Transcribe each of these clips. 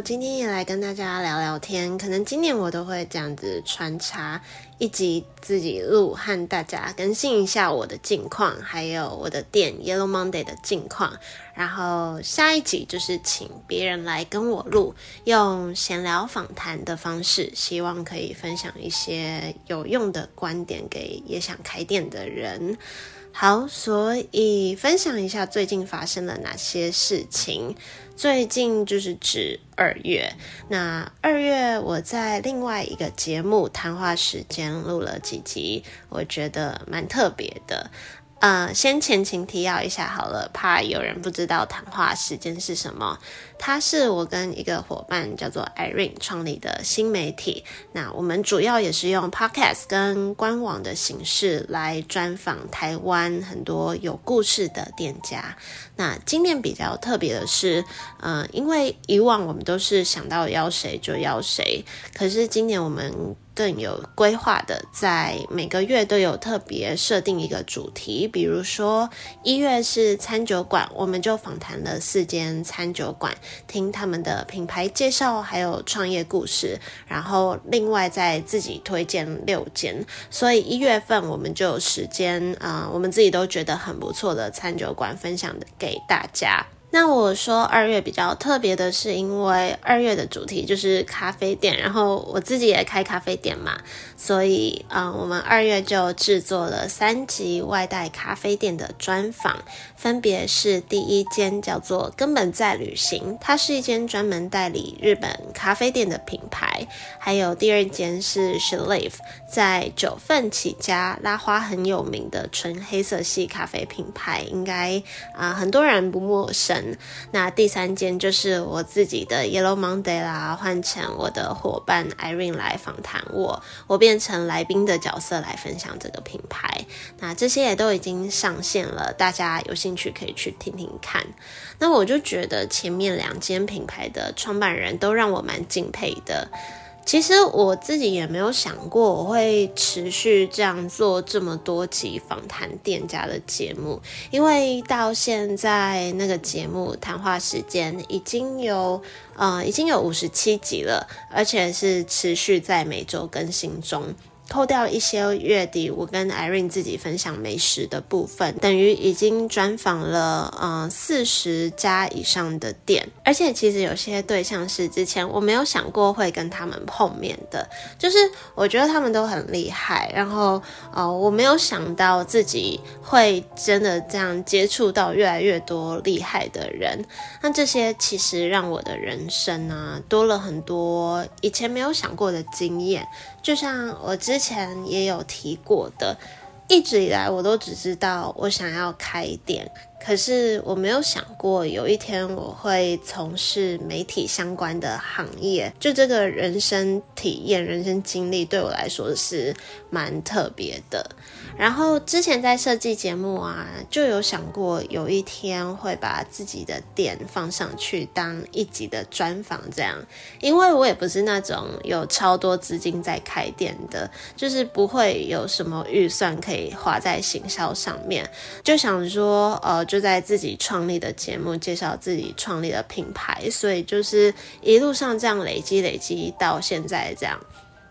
今天也来跟大家聊聊天。可能今年我都会这样子穿插一集自己录，和大家更新一下我的近况，还有我的店 Yellow Monday 的近况。然后下一集就是请别人来跟我录，用闲聊访谈的方式，希望可以分享一些有用的观点给也想开店的人。好，所以分享一下最近发生了哪些事情。最近就是指二月，那二月我在另外一个节目谈话时间录了几集，我觉得蛮特别的。呃，先前情提要一下好了，怕有人不知道谈话时间是什么。它是我跟一个伙伴叫做 Irene 创立的新媒体。那我们主要也是用 Podcast 跟官网的形式来专访台湾很多有故事的店家。那今年比较特别的是，呃，因为以往我们都是想到邀谁就邀谁，可是今年我们更有规划的，在每个月都有特别设定一个主题。比如说一月是餐酒馆，我们就访谈了四间餐酒馆。听他们的品牌介绍，还有创业故事，然后另外再自己推荐六间，所以一月份我们就有时间啊，我们自己都觉得很不错的餐酒馆分享给大家。那我说二月比较特别的是，因为二月的主题就是咖啡店，然后我自己也开咖啡店嘛，所以啊，我们二月就制作了三集外带咖啡店的专访，分别是第一间叫做根本在旅行，它是一间专门代理日本咖啡店的品牌，还有第二间是 s h l i v e 在九份起家，拉花很有名的纯黑色系咖啡品牌，应该啊很多人不陌生。那第三间就是我自己的 Yellow Monday 啦，换成我的伙伴 Irene 来访谈我，我变成来宾的角色来分享这个品牌。那这些也都已经上线了，大家有兴趣可以去听听看。那我就觉得前面两间品牌的创办人都让我蛮敬佩的。其实我自己也没有想过我会持续这样做这么多集访谈店家的节目，因为到现在那个节目谈话时间已经有呃已经有五十七集了，而且是持续在每周更新中。扣掉一些月底我跟 Irene 自己分享美食的部分，等于已经专访了嗯四十家以上的店，而且其实有些对象是之前我没有想过会跟他们碰面的，就是我觉得他们都很厉害，然后呃我没有想到自己会真的这样接触到越来越多厉害的人，那这些其实让我的人生啊多了很多以前没有想过的经验。就像我之前也有提过的，一直以来我都只知道我想要开店，可是我没有想过有一天我会从事媒体相关的行业。就这个人生体验、人生经历对我来说是蛮特别的。然后之前在设计节目啊，就有想过有一天会把自己的店放上去当一集的专访，这样，因为我也不是那种有超多资金在开店的，就是不会有什么预算可以花在行销上面，就想说，呃，就在自己创立的节目介绍自己创立的品牌，所以就是一路上这样累积累积到现在这样。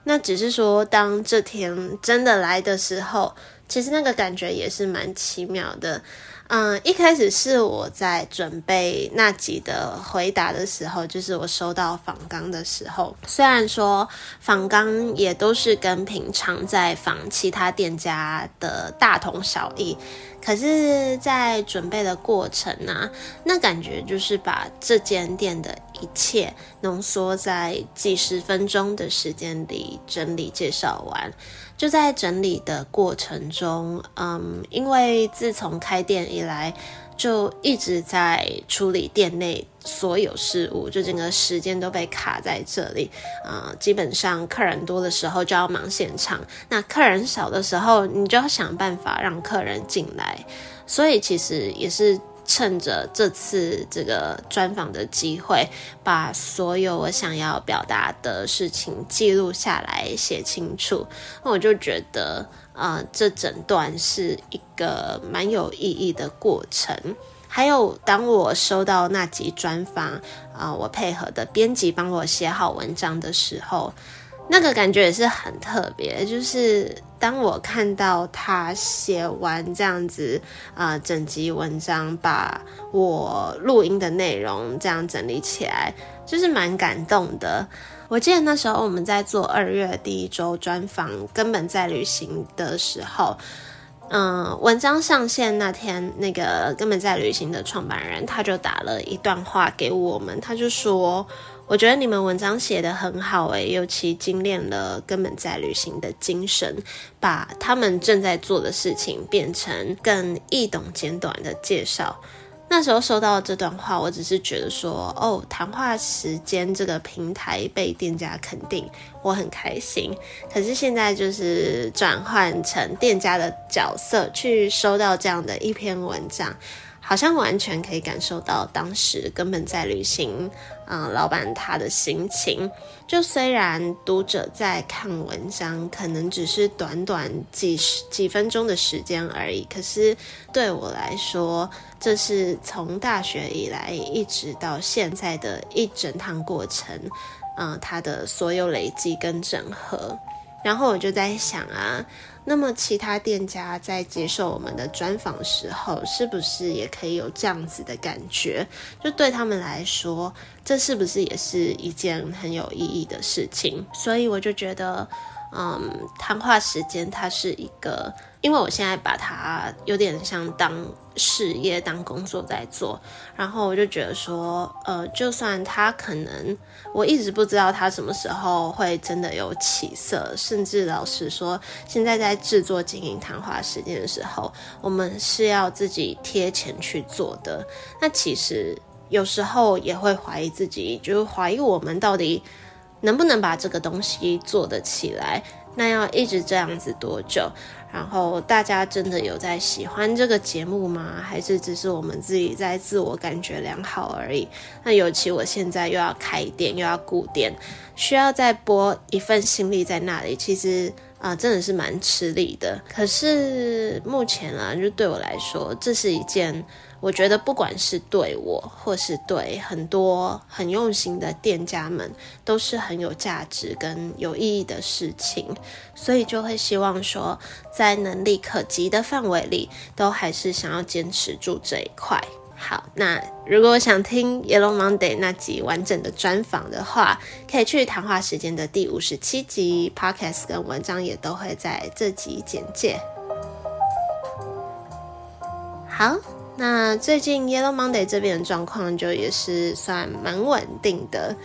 那只是说，当这天真的来的时候。其实那个感觉也是蛮奇妙的，嗯，一开始是我在准备那集的回答的时候，就是我收到访纲的时候，虽然说访纲也都是跟平常在访其他店家的大同小异。可是，在准备的过程啊，那感觉就是把这间店的一切浓缩在几十分钟的时间里整理介绍完。就在整理的过程中，嗯，因为自从开店以来，就一直在处理店内所有事务，就整个时间都被卡在这里。啊，基本上客人多的时候就要忙现场，那客人少的时候，你就要想办法让客人进来。所以其实也是。趁着这次这个专访的机会，把所有我想要表达的事情记录下来，写清楚。那我就觉得，呃，这整段是一个蛮有意义的过程。还有，当我收到那集专访，啊，我配合的编辑帮我写好文章的时候。那个感觉也是很特别，就是当我看到他写完这样子啊整集文章，把我录音的内容这样整理起来，就是蛮感动的。我记得那时候我们在做二月第一周专访，根本在旅行的时候，嗯，文章上线那天，那个根本在旅行的创办人他就打了一段话给我们，他就说。我觉得你们文章写的很好诶，尤其精炼了根本在旅行的精神，把他们正在做的事情变成更易懂简短的介绍。那时候收到这段话，我只是觉得说，哦，谈话时间这个平台被店家肯定，我很开心。可是现在就是转换成店家的角色，去收到这样的一篇文章。好像完全可以感受到当时根本在旅行，嗯，老板他的心情。就虽然读者在看文章，可能只是短短几十几分钟的时间而已，可是对我来说，这是从大学以来一直到现在的一整趟过程，嗯，他的所有累积跟整合。然后我就在想啊。那么，其他店家在接受我们的专访时候，是不是也可以有这样子的感觉？就对他们来说，这是不是也是一件很有意义的事情？所以我就觉得。嗯，谈话时间它是一个，因为我现在把它有点像当事业、当工作在做，然后我就觉得说，呃，就算他可能我一直不知道他什么时候会真的有起色，甚至老实说，现在在制作经营谈话时间的时候，我们是要自己贴钱去做的，那其实有时候也会怀疑自己，就是怀疑我们到底。能不能把这个东西做得起来？那要一直这样子多久？然后大家真的有在喜欢这个节目吗？还是只是我们自己在自我感觉良好而已？那尤其我现在又要开店，又要顾店，需要再拨一份心力在那里，其实啊，真的是蛮吃力的。可是目前啊，就对我来说，这是一件。我觉得不管是对我，或是对很多很用心的店家们，都是很有价值跟有意义的事情，所以就会希望说，在能力可及的范围里，都还是想要坚持住这一块。好，那如果想听 Yellow Monday 那集完整的专访的话，可以去谈话时间的第五十七集 Podcast 跟文章也都会在这集简介。好。那最近 Yellow Monday 这边的状况就也是算蛮稳定的。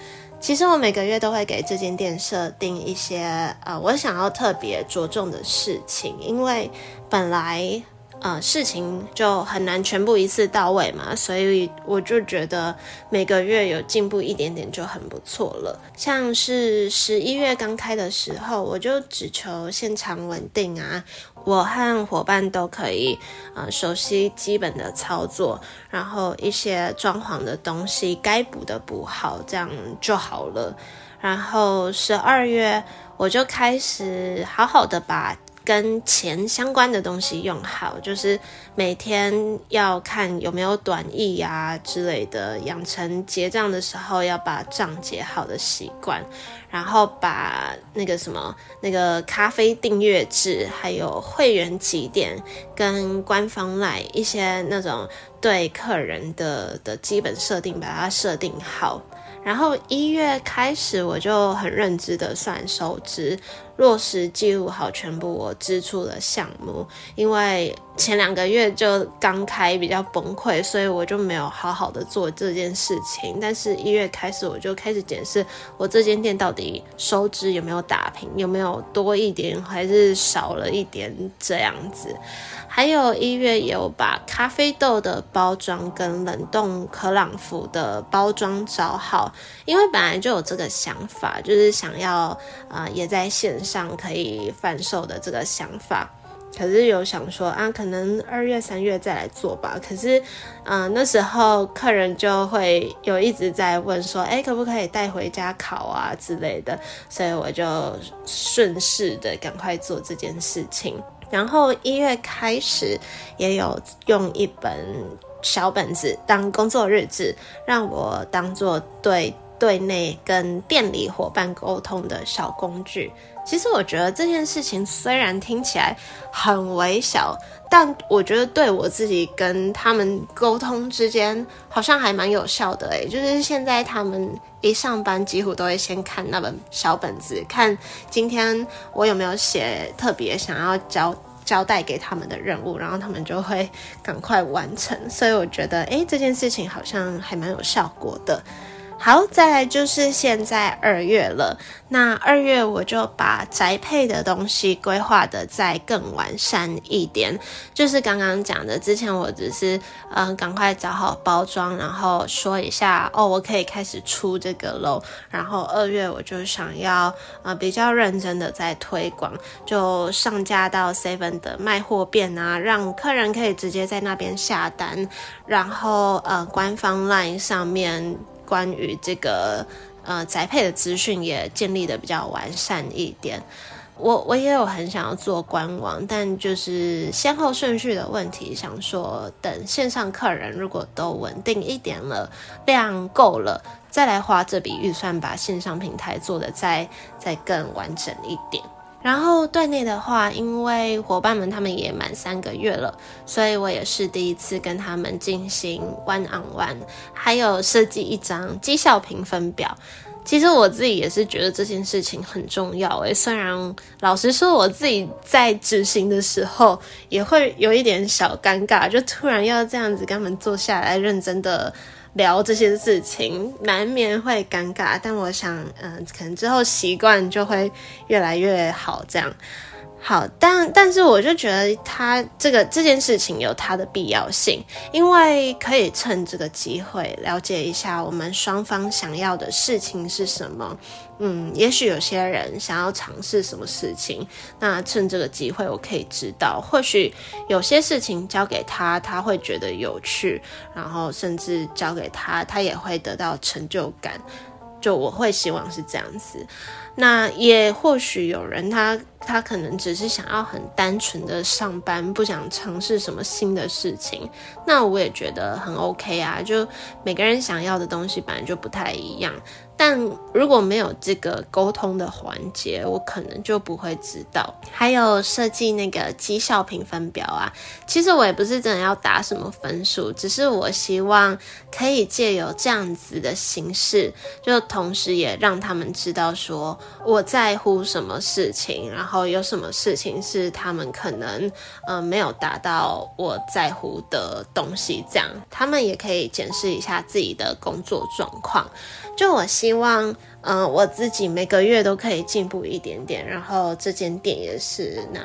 其实我每个月都会给这间店设定一些呃我想要特别着重的事情，因为本来呃事情就很难全部一次到位嘛，所以我就觉得每个月有进步一点点就很不错了。像是十一月刚开的时候，我就只求现场稳定啊。我和伙伴都可以，呃，熟悉基本的操作，然后一些装潢的东西该补的补好，这样就好了。然后十二月我就开始好好的把。跟钱相关的东西用好，就是每天要看有没有短意呀之类的，养成结账的时候要把账结好的习惯，然后把那个什么那个咖啡订阅制，还有会员几点跟官方来一些那种对客人的的基本设定，把它设定好。然后一月开始，我就很认知的算收支。落实记录好全部我支出的项目，因为前两个月就刚开比较崩溃，所以我就没有好好的做这件事情。但是一月开始我就开始检视我这间店到底收支有没有打平，有没有多一点还是少了一点这样子。还有一月有把咖啡豆的包装跟冷冻可朗福的包装找好，因为本来就有这个想法，就是想要呃也在线上上可以贩售的这个想法。可是有想说啊，可能二月三月再来做吧。可是嗯那时候客人就会有一直在问说，哎可不可以带回家烤啊之类的，所以我就顺势的赶快做这件事情。然后一月开始也有用一本小本子当工作日志，让我当做对对内跟店里伙伴沟通的小工具。其实我觉得这件事情虽然听起来很微小，但我觉得对我自己跟他们沟通之间好像还蛮有效的诶，就是现在他们一上班几乎都会先看那本小本子，看今天我有没有写特别想要交交代给他们的任务，然后他们就会赶快完成。所以我觉得诶，这件事情好像还蛮有效果的。好，再来就是现在二月了。那二月我就把宅配的东西规划的再更完善一点。就是刚刚讲的，之前我只是嗯赶快找好包装，然后说一下哦，我可以开始出这个喽。然后二月我就想要呃比较认真的在推广，就上架到 Seven 的卖货店啊，让客人可以直接在那边下单。然后呃官方 LINE 上面。关于这个呃宅配的资讯也建立的比较完善一点。我我也有很想要做官网，但就是先后顺序的问题，想说等线上客人如果都稳定一点了，量够了，再来花这笔预算把线上平台做的再再更完整一点。然后队内的话，因为伙伴们他们也满三个月了，所以我也是第一次跟他们进行 one on one，还有设计一张绩效评分表。其实我自己也是觉得这件事情很重要诶，虽然老实说我自己在执行的时候也会有一点小尴尬，就突然要这样子跟他们坐下来认真的。聊这些事情难免会尴尬，但我想，嗯，可能之后习惯就会越来越好，这样。好，但但是我就觉得他这个这件事情有它的必要性，因为可以趁这个机会了解一下我们双方想要的事情是什么。嗯，也许有些人想要尝试什么事情，那趁这个机会我可以知道，或许有些事情交给他，他会觉得有趣，然后甚至交给他，他也会得到成就感。就我会希望是这样子。那也或许有人他他可能只是想要很单纯的上班，不想尝试什么新的事情。那我也觉得很 OK 啊，就每个人想要的东西本来就不太一样。但如果没有这个沟通的环节，我可能就不会知道。还有设计那个绩效评分表啊，其实我也不是真的要打什么分数，只是我希望可以借由这样子的形式，就同时也让他们知道说我在乎什么事情，然后有什么事情是他们可能呃没有达到我在乎的东西，这样他们也可以检视一下自己的工作状况。就我希望，嗯，我自己每个月都可以进步一点点，然后这间店也是，那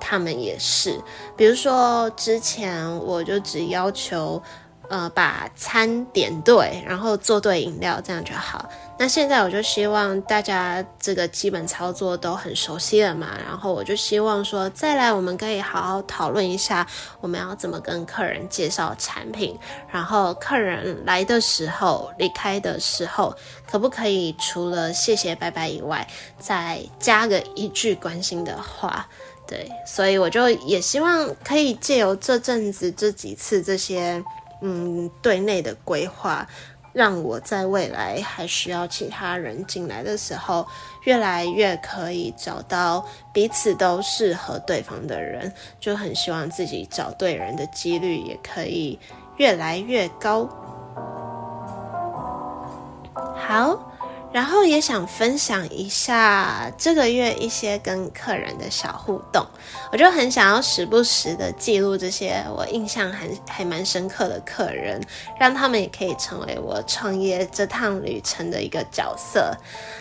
他们也是。比如说之前我就只要求。呃，把餐点对，然后做对饮料，这样就好。那现在我就希望大家这个基本操作都很熟悉了嘛，然后我就希望说，再来我们可以好好讨论一下，我们要怎么跟客人介绍产品，然后客人来的时候、离开的时候，可不可以除了谢谢拜拜以外，再加个一句关心的话？对，所以我就也希望可以借由这阵子这几次这些。嗯，对内的规划，让我在未来还需要其他人进来的时候，越来越可以找到彼此都适合对方的人，就很希望自己找对人的几率也可以越来越高。好。然后也想分享一下这个月一些跟客人的小互动，我就很想要时不时的记录这些我印象还还蛮深刻的客人，让他们也可以成为我创业这趟旅程的一个角色。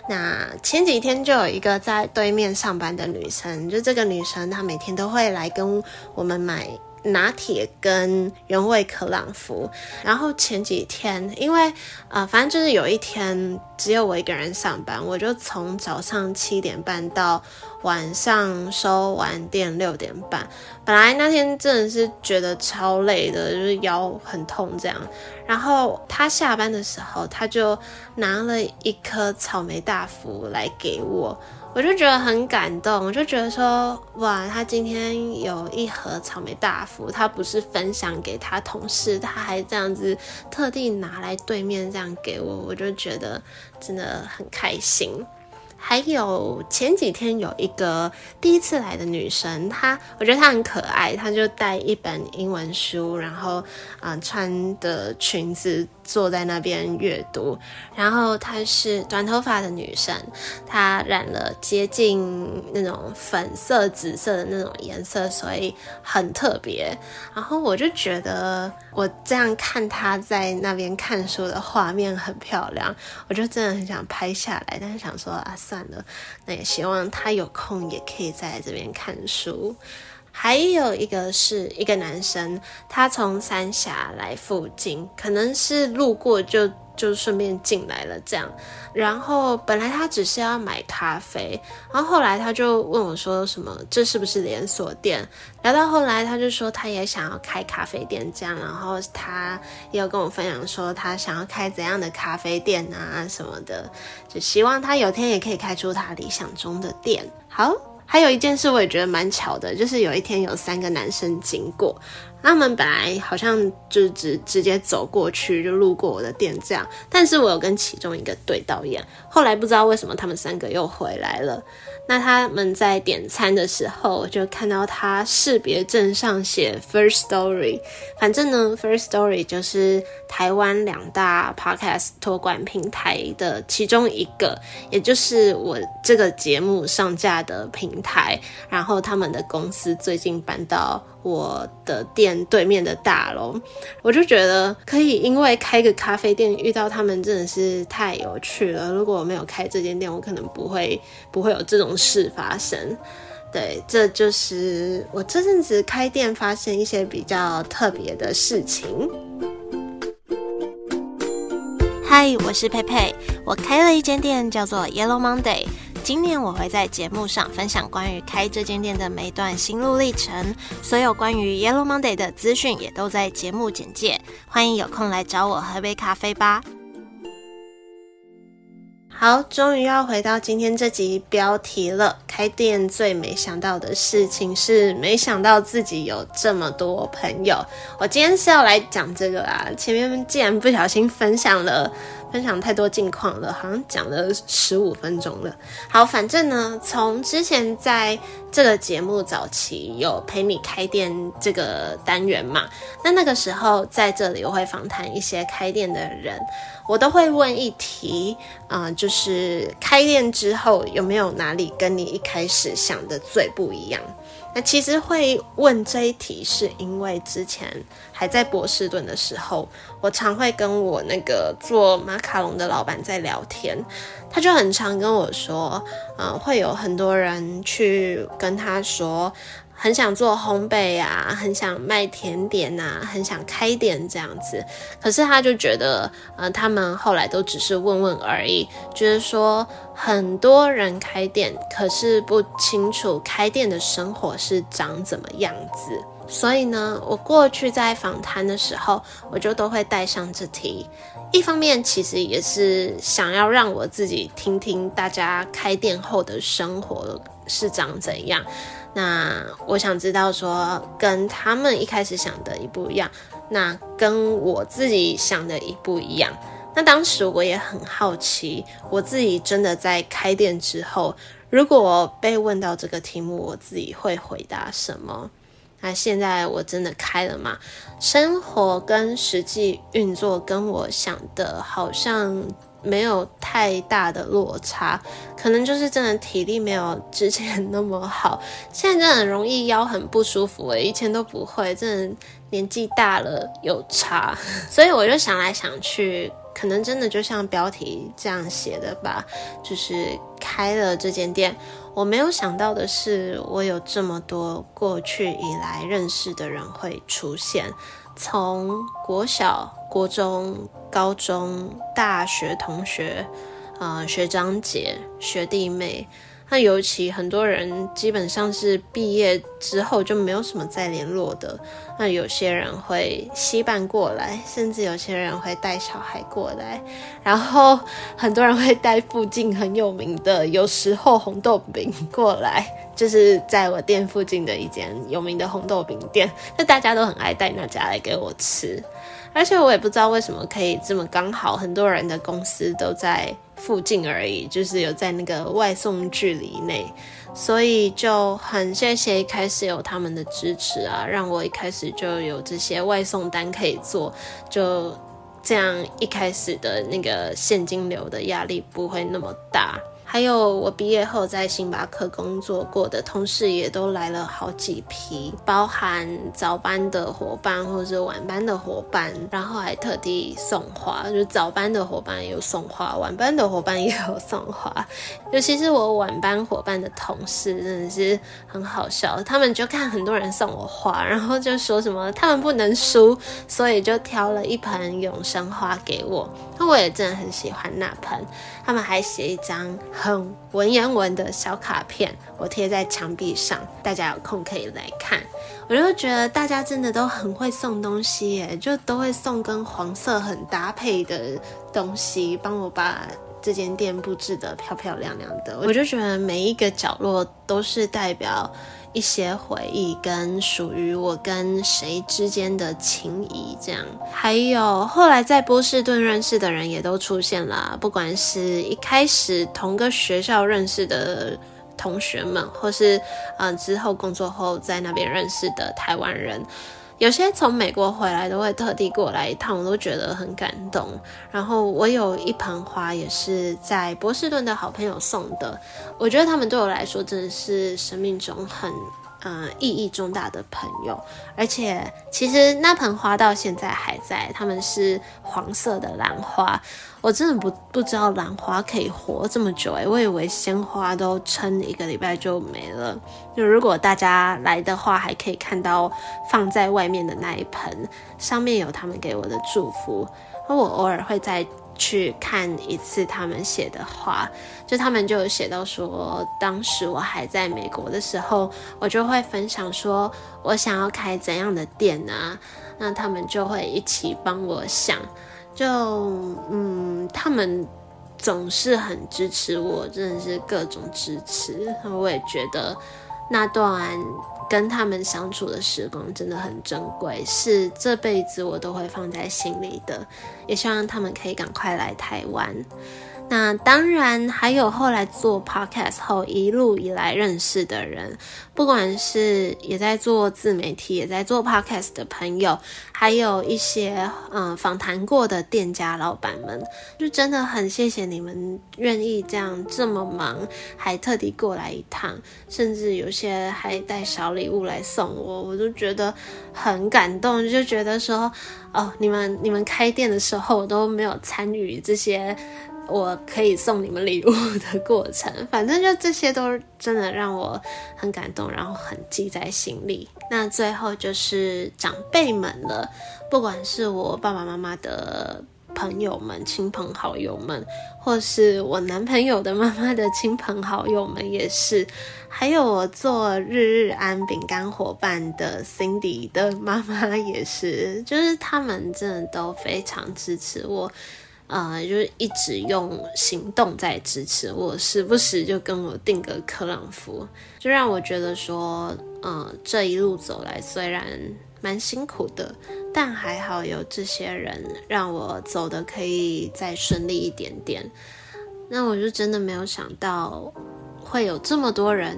那前几天就有一个在对面上班的女生，就这个女生她每天都会来跟我们买。拿铁跟原味可朗福，然后前几天，因为呃，反正就是有一天只有我一个人上班，我就从早上七点半到晚上收完店六点半。本来那天真的是觉得超累的，就是腰很痛这样。然后他下班的时候，他就拿了一颗草莓大福来给我。我就觉得很感动，我就觉得说，哇，他今天有一盒草莓大福，他不是分享给他同事，他还这样子特地拿来对面这样给我，我就觉得真的很开心。还有前几天有一个第一次来的女生，她我觉得她很可爱，她就带一本英文书，然后啊穿的裙子坐在那边阅读。然后她是短头发的女生，她染了接近那种粉色、紫色的那种颜色，所以很特别。然后我就觉得我这样看她在那边看书的画面很漂亮，我就真的很想拍下来，但是想说啊。算了，那也希望她有空也可以在这边看书。还有一个是一个男生，他从三峡来附近，可能是路过就。就顺便进来了，这样，然后本来他只是要买咖啡，然后后来他就问我说：“什么？这是不是连锁店？”聊到后来，他就说他也想要开咖啡店，这样，然后他也有跟我分享说他想要开怎样的咖啡店啊什么的，就希望他有天也可以开出他理想中的店。好，还有一件事我也觉得蛮巧的，就是有一天有三个男生经过。他们本来好像就直直接走过去，就路过我的店这样，但是我有跟其中一个对导演，后来不知道为什么他们三个又回来了。那他们在点餐的时候，就看到他识别证上写 First Story，反正呢，First Story 就是台湾两大 podcast 托管平台的其中一个，也就是我这个节目上架的平台。然后他们的公司最近搬到我的店对面的大楼，我就觉得可以因为开个咖啡店遇到他们真的是太有趣了。如果我没有开这间店，我可能不会不会有这种。事发生，对，这就是我这阵子开店发现一些比较特别的事情。嗨，我是佩佩，我开了一间店叫做 Yellow Monday。今年我会在节目上分享关于开这间店的每段心路历程，所有关于 Yellow Monday 的资讯也都在节目简介，欢迎有空来找我喝杯咖啡吧。好，终于要回到今天这集标题了。开店最没想到的事情是，没想到自己有这么多朋友。我今天是要来讲这个啦，前面竟然不小心分享了。分享太多近况了，好像讲了十五分钟了。好，反正呢，从之前在这个节目早期有陪你开店这个单元嘛，那那个时候在这里我会访谈一些开店的人，我都会问一题，啊，就是开店之后有没有哪里跟你一开始想的最不一样？那其实会问这一题，是因为之前还在波士顿的时候，我常会跟我那个做马卡龙的老板在聊天，他就很常跟我说，嗯，会有很多人去跟他说。很想做烘焙啊，很想卖甜点呐，很想开店这样子。可是他就觉得，呃，他们后来都只是问问而已，就是说很多人开店，可是不清楚开店的生活是长怎么样子。所以呢，我过去在访谈的时候，我就都会带上这题。一方面其实也是想要让我自己听听大家开店后的生活是长怎样。那我想知道说，跟他们一开始想的一不一样，那跟我自己想的一不一样。那当时我也很好奇，我自己真的在开店之后，如果被问到这个题目，我自己会回答什么？那现在我真的开了吗？生活跟实际运作跟我想的好像没有太大的落差，可能就是真的体力没有之前那么好，现在真的容易腰很不舒服诶，以前都不会，真的年纪大了有差，所以我就想来想去，可能真的就像标题这样写的吧，就是开了这间店，我没有想到的是，我有这么多过去以来认识的人会出现。从国小、国中、高中、大学同学，呃，学长姐、学弟妹，那尤其很多人基本上是毕业之后就没有什么再联络的。那有些人会稀办过来，甚至有些人会带小孩过来，然后很多人会带附近很有名的，有时候红豆饼过来。就是在我店附近的一间有名的红豆饼店，那大家都很爱带那家来给我吃，而且我也不知道为什么可以这么刚好，很多人的公司都在附近而已，就是有在那个外送距离内，所以就很谢谢一开始有他们的支持啊，让我一开始就有这些外送单可以做，就这样一开始的那个现金流的压力不会那么大。还有我毕业后在星巴克工作过的同事也都来了好几批，包含早班的伙伴或者晚班的伙伴，然后还特地送花，就早班的伙伴有送花，晚班的伙伴也有送花。尤其是我晚班伙伴的同事真的是很好笑，他们就看很多人送我花，然后就说什么他们不能输，所以就挑了一盆永生花给我。那我也真的很喜欢那盆，他们还写一张。很文言文的小卡片，我贴在墙壁上，大家有空可以来看。我就觉得大家真的都很会送东西耶，就都会送跟黄色很搭配的东西，帮我把这间店布置得漂漂亮亮的。我就觉得每一个角落都是代表。一些回忆跟属于我跟谁之间的情谊，这样，还有后来在波士顿认识的人也都出现了，不管是一开始同个学校认识的同学们，或是嗯之后工作后在那边认识的台湾人。有些从美国回来都会特地过来一趟，我都觉得很感动。然后我有一盆花也是在波士顿的好朋友送的，我觉得他们对我来说真的是生命中很。嗯，意义重大的朋友，而且其实那盆花到现在还在，他们是黄色的兰花。我真的不不知道兰花可以活这么久诶，我以为鲜花都撑一个礼拜就没了。就如果大家来的话，还可以看到放在外面的那一盆，上面有他们给我的祝福。那我偶尔会在。去看一次他们写的话，就他们就有写到说，当时我还在美国的时候，我就会分享说我想要开怎样的店啊，那他们就会一起帮我想，就嗯，他们总是很支持我，真的是各种支持，我也觉得那段。跟他们相处的时光真的很珍贵，是这辈子我都会放在心里的。也希望他们可以赶快来台湾。那当然还有后来做 podcast 后一路以来认识的人，不管是也在做自媒体、也在做 podcast 的朋友，还有一些嗯访谈过的店家老板们，就真的很谢谢你们愿意这样这么忙，还特地过来一趟，甚至有些还带小礼物来送我，我都觉得很感动，就觉得说哦，你们你们开店的时候我都没有参与这些。我可以送你们礼物的过程，反正就这些都真的让我很感动，然后很记在心里。那最后就是长辈们了，不管是我爸爸妈妈的朋友们、亲朋好友们，或是我男朋友的妈妈的亲朋好友们，也是，还有我做日日安饼干伙伴的 Cindy 的妈妈也是，就是他们真的都非常支持我。呃，就是一直用行动在支持我，时不时就跟我订个克朗夫，就让我觉得说，呃，这一路走来虽然蛮辛苦的，但还好有这些人让我走的可以再顺利一点点。那我就真的没有想到会有这么多人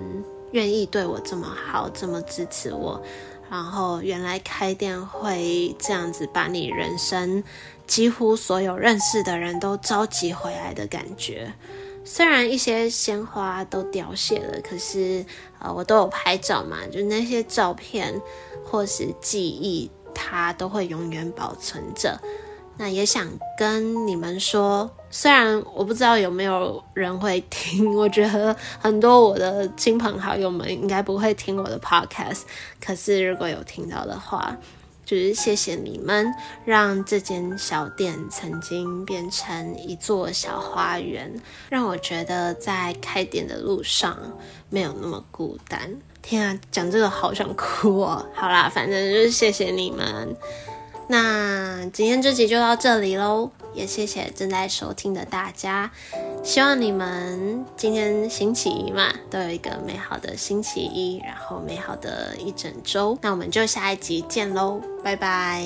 愿意对我这么好，这么支持我。然后原来开店会这样子把你人生几乎所有认识的人都召集回来的感觉。虽然一些鲜花都凋谢了，可是呃，我都有拍照嘛，就那些照片或是记忆，它都会永远保存着。那也想跟你们说，虽然我不知道有没有人会听，我觉得很多我的亲朋好友们应该不会听我的 podcast，可是如果有听到的话，就是谢谢你们，让这间小店曾经变成一座小花园，让我觉得在开店的路上没有那么孤单。天啊，讲这个好想哭哦！好啦，反正就是谢谢你们。那今天这集就到这里喽，也谢谢正在收听的大家。希望你们今天星期一嘛，都有一个美好的星期一，然后美好的一整周。那我们就下一集见喽，拜拜。